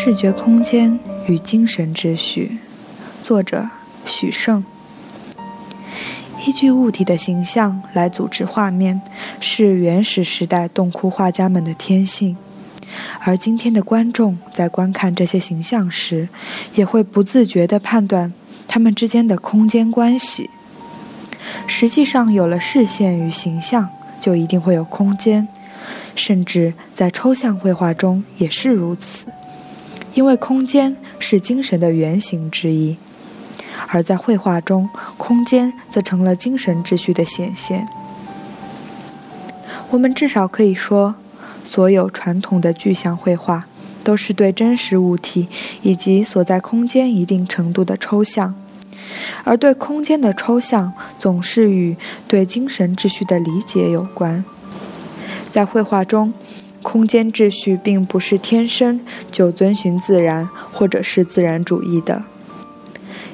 视觉空间与精神秩序，作者许胜。依据物体的形象来组织画面，是原始时代洞窟画家们的天性。而今天的观众在观看这些形象时，也会不自觉地判断它们之间的空间关系。实际上，有了视线与形象，就一定会有空间，甚至在抽象绘画中也是如此。因为空间是精神的原型之一，而在绘画中，空间则成了精神秩序的显现。我们至少可以说，所有传统的具象绘画都是对真实物体以及所在空间一定程度的抽象，而对空间的抽象总是与对精神秩序的理解有关。在绘画中。空间秩序并不是天生就遵循自然或者是自然主义的，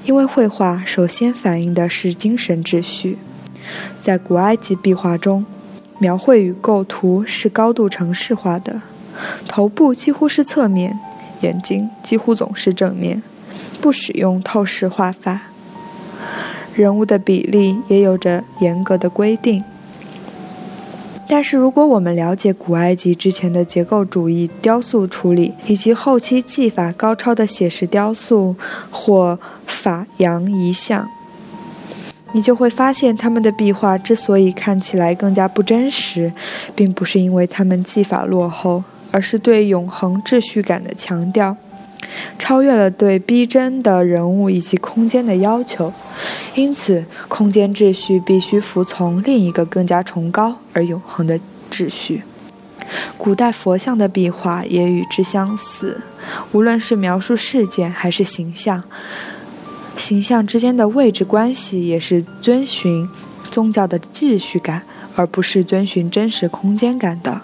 因为绘画首先反映的是精神秩序。在古埃及壁画中，描绘与构图是高度程式化的，头部几乎是侧面，眼睛几乎总是正面，不使用透视画法。人物的比例也有着严格的规定。但是，如果我们了解古埃及之前的结构主义雕塑处理，以及后期技法高超的写实雕塑或法洋遗像，你就会发现，他们的壁画之所以看起来更加不真实，并不是因为他们技法落后，而是对永恒秩序感的强调。超越了对逼真的人物以及空间的要求，因此空间秩序必须服从另一个更加崇高而永恒的秩序。古代佛像的壁画也与之相似，无论是描述事件还是形象，形象之间的位置关系也是遵循宗教的秩序感，而不是遵循真实空间感的。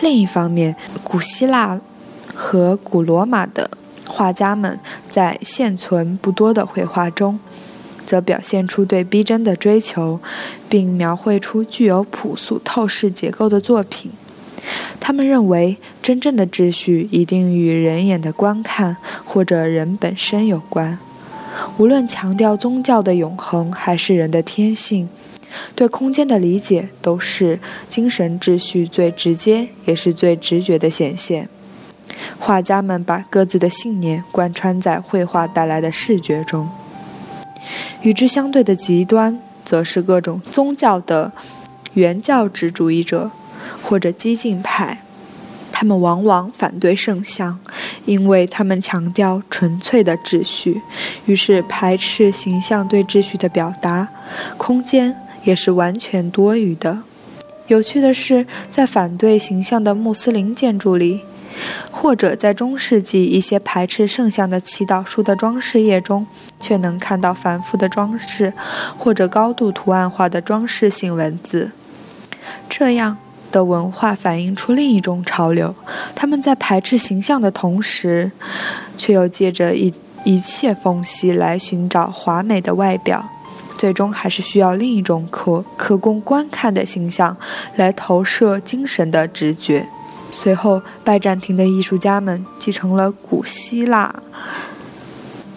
另一方面，古希腊。和古罗马的画家们在现存不多的绘画中，则表现出对逼真的追求，并描绘出具有朴素透视结构的作品。他们认为，真正的秩序一定与人眼的观看或者人本身有关。无论强调宗教的永恒，还是人的天性，对空间的理解，都是精神秩序最直接也是最直觉的显现。画家们把各自的信念贯穿在绘画带来的视觉中。与之相对的极端，则是各种宗教的原教旨主义者或者激进派。他们往往反对圣像，因为他们强调纯粹的秩序，于是排斥形象对秩序的表达。空间也是完全多余的。有趣的是，在反对形象的穆斯林建筑里。或者在中世纪一些排斥圣像的祈祷书的装饰页中，却能看到繁复的装饰，或者高度图案化的装饰性文字。这样的文化反映出另一种潮流：他们在排斥形象的同时，却又借着一一切缝隙来寻找华美的外表，最终还是需要另一种可可供观看的形象来投射精神的直觉。随后，拜占庭的艺术家们继承了古希腊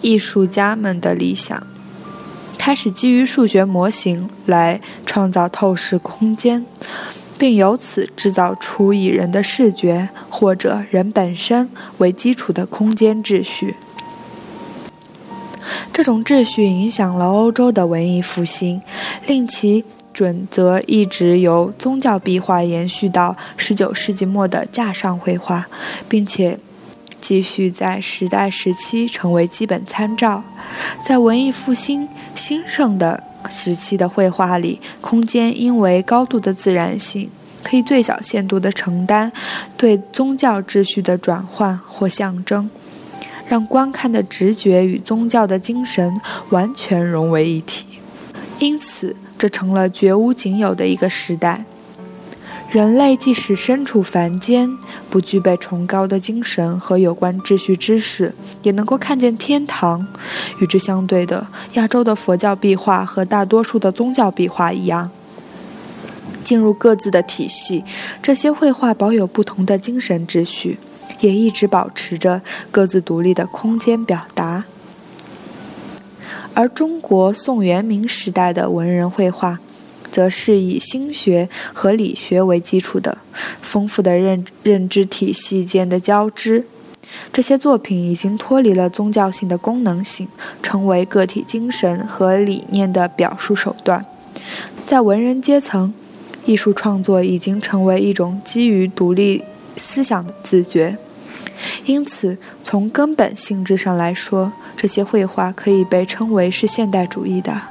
艺术家们的理想，开始基于数学模型来创造透视空间，并由此制造出以人的视觉或者人本身为基础的空间秩序。这种秩序影响了欧洲的文艺复兴，令其。准则一直由宗教壁画延续到19世纪末的架上绘画，并且继续在时代时期成为基本参照。在文艺复兴兴盛的时期的绘画里，空间因为高度的自然性，可以最小限度地承担对宗教秩序的转换或象征，让观看的直觉与宗教的精神完全融为一体。因此，这成了绝无仅有的一个时代。人类即使身处凡间，不具备崇高的精神和有关秩序知识，也能够看见天堂。与之相对的，亚洲的佛教壁画和大多数的宗教壁画一样，进入各自的体系。这些绘画保有不同的精神秩序，也一直保持着各自独立的空间表达。而中国宋元明时代的文人绘画。则是以心学和理学为基础的丰富的认认知体系间的交织。这些作品已经脱离了宗教性的功能性，成为个体精神和理念的表述手段。在文人阶层，艺术创作已经成为一种基于独立思想的自觉。因此，从根本性质上来说，这些绘画可以被称为是现代主义的。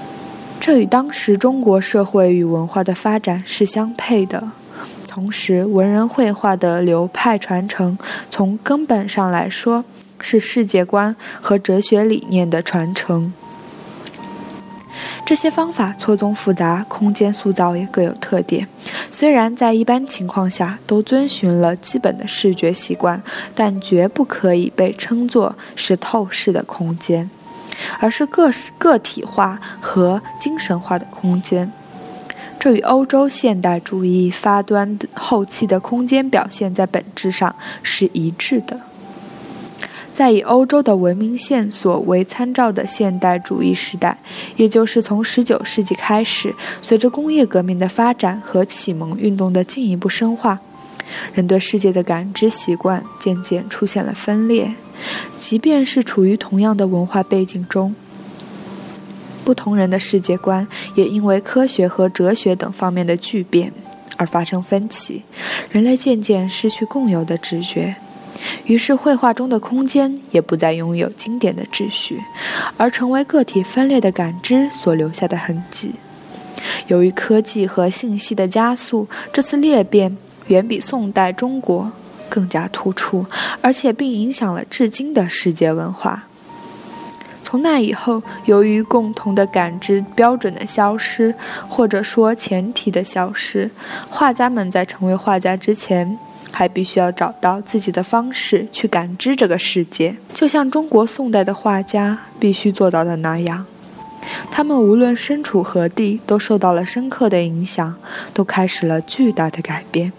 这与当时中国社会与文化的发展是相配的。同时，文人绘画的流派传承，从根本上来说，是世界观和哲学理念的传承。这些方法错综复杂，空间塑造也各有特点。虽然在一般情况下都遵循了基本的视觉习惯，但绝不可以被称作是透视的空间。而是个个体化和精神化的空间，这与欧洲现代主义发端后期的空间表现在本质上是一致的。在以欧洲的文明线索为参照的现代主义时代，也就是从19世纪开始，随着工业革命的发展和启蒙运动的进一步深化，人对世界的感知习惯渐渐出现了分裂。即便是处于同样的文化背景中，不同人的世界观也因为科学和哲学等方面的巨变而发生分歧。人类渐渐失去共有的直觉，于是绘画中的空间也不再拥有经典的秩序，而成为个体分裂的感知所留下的痕迹。由于科技和信息的加速，这次裂变远比宋代中国。更加突出，而且并影响了至今的世界文化。从那以后，由于共同的感知标准的消失，或者说前提的消失，画家们在成为画家之前，还必须要找到自己的方式去感知这个世界，就像中国宋代的画家必须做到的那样。他们无论身处何地，都受到了深刻的影响，都开始了巨大的改变。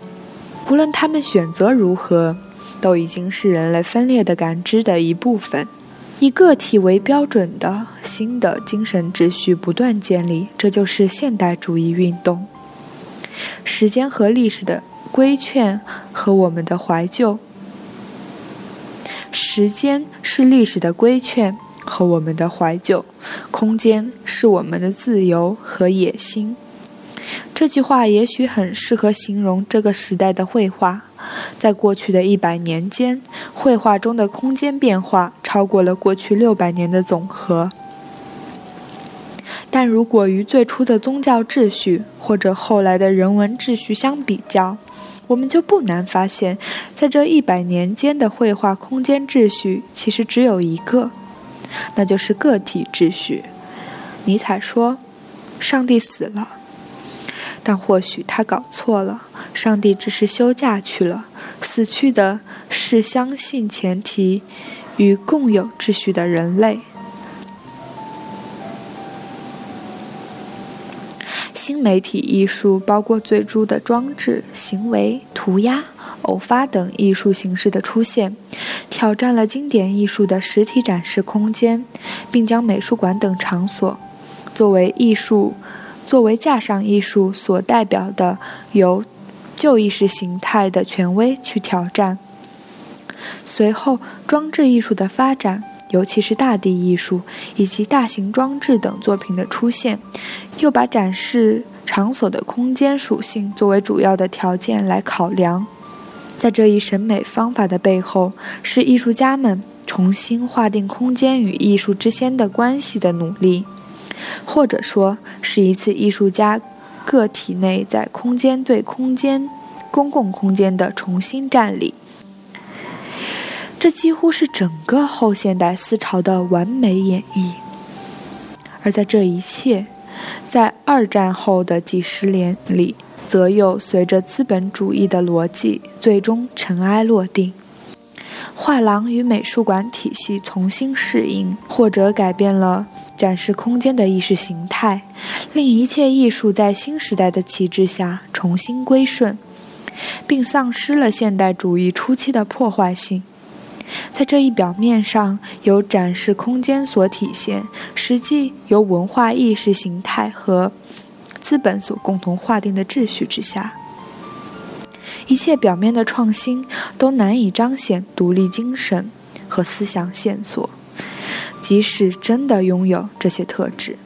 无论他们选择如何，都已经是人类分裂的感知的一部分。以个体为标准的新的精神秩序不断建立，这就是现代主义运动。时间和历史的规劝和我们的怀旧，时间是历史的规劝和我们的怀旧，空间是我们的自由和野心。这句话也许很适合形容这个时代的绘画。在过去的一百年间，绘画中的空间变化超过了过去六百年的总和。但如果与最初的宗教秩序或者后来的人文秩序相比较，我们就不难发现，在这一百年间的绘画空间秩序其实只有一个，那就是个体秩序。尼采说：“上帝死了。”但或许他搞错了，上帝只是休假去了，死去的是相信前提与共有秩序的人类。新媒体艺术包括最初的装置、行为、涂鸦、偶发等艺术形式的出现，挑战了经典艺术的实体展示空间，并将美术馆等场所作为艺术。作为架上艺术所代表的，由旧意识形态的权威去挑战。随后，装置艺术的发展，尤其是大地艺术以及大型装置等作品的出现，又把展示场所的空间属性作为主要的条件来考量。在这一审美方法的背后，是艺术家们重新划定空间与艺术之间的关系的努力。或者说是一次艺术家个体内在空间对空间、公共空间的重新占领。这几乎是整个后现代思潮的完美演绎。而在这一切，在二战后的几十年里，则又随着资本主义的逻辑最终尘埃落定。画廊与美术馆体系重新适应，或者改变了展示空间的意识形态，令一切艺术在新时代的旗帜下重新归顺，并丧失了现代主义初期的破坏性。在这一表面上由展示空间所体现，实际由文化意识形态和资本所共同划定的秩序之下。一切表面的创新都难以彰显独立精神和思想线索，即使真的拥有这些特质。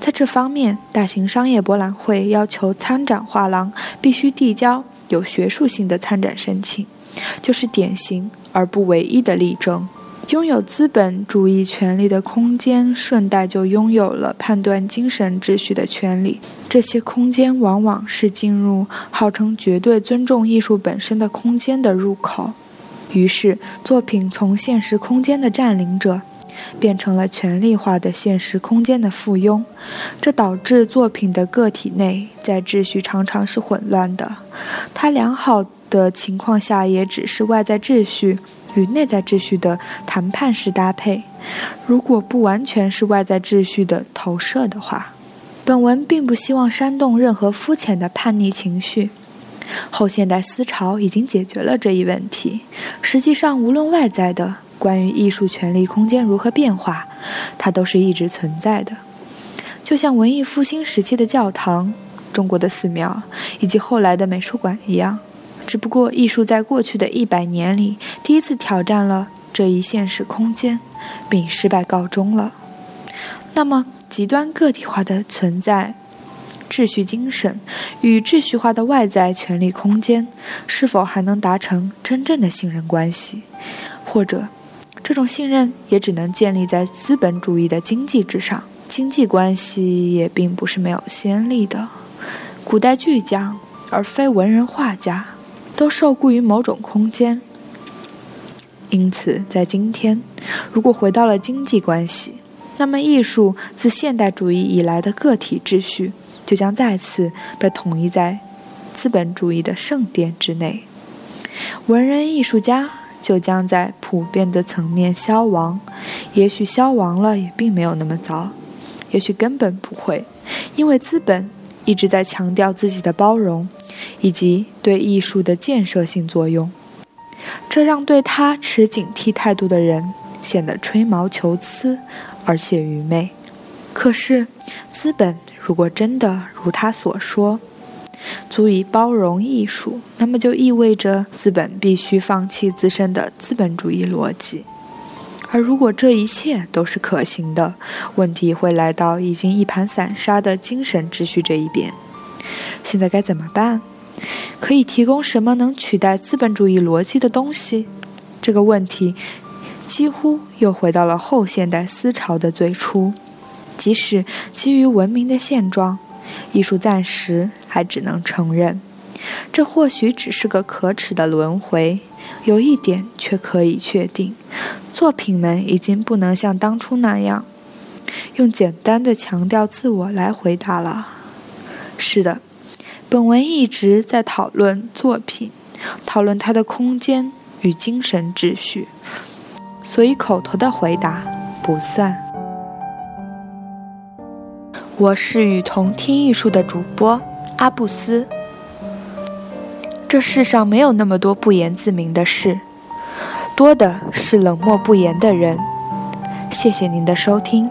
在这方面，大型商业博览会要求参展画廊必须递交有学术性的参展申请，就是典型而不唯一的例证。拥有资本主义权利的空间，顺带就拥有了判断精神秩序的权利。这些空间往往是进入号称绝对尊重艺术本身的空间的入口。于是，作品从现实空间的占领者，变成了权力化的现实空间的附庸。这导致作品的个体内在秩序常常是混乱的。它良好的情况下，也只是外在秩序。与内在秩序的谈判式搭配，如果不完全是外在秩序的投射的话，本文并不希望煽动任何肤浅的叛逆情绪。后现代思潮已经解决了这一问题。实际上，无论外在的关于艺术权利空间如何变化，它都是一直存在的。就像文艺复兴时期的教堂、中国的寺庙以及后来的美术馆一样。只不过，艺术在过去的一百年里第一次挑战了这一现实空间，并失败告终了。那么，极端个体化的存在秩序精神与秩序化的外在权力空间，是否还能达成真正的信任关系？或者，这种信任也只能建立在资本主义的经济之上？经济关系也并不是没有先例的。古代巨匠，而非文人画家。都受雇于某种空间，因此，在今天，如果回到了经济关系，那么艺术自现代主义以来的个体秩序就将再次被统一在资本主义的圣殿之内，文人艺术家就将在普遍的层面消亡。也许消亡了也并没有那么糟，也许根本不会，因为资本一直在强调自己的包容。以及对艺术的建设性作用，这让对他持警惕态度的人显得吹毛求疵，而且愚昧。可是，资本如果真的如他所说，足以包容艺术，那么就意味着资本必须放弃自身的资本主义逻辑。而如果这一切都是可行的，问题会来到已经一盘散沙的精神秩序这一边。现在该怎么办？可以提供什么能取代资本主义逻辑的东西？这个问题几乎又回到了后现代思潮的最初。即使基于文明的现状，艺术暂时还只能承认，这或许只是个可耻的轮回。有一点却可以确定：作品们已经不能像当初那样，用简单的强调自我来回答了。是的。本文一直在讨论作品，讨论它的空间与精神秩序，所以口头的回答不算。我是与同听艺术的主播阿布斯。这世上没有那么多不言自明的事，多的是冷漠不言的人。谢谢您的收听。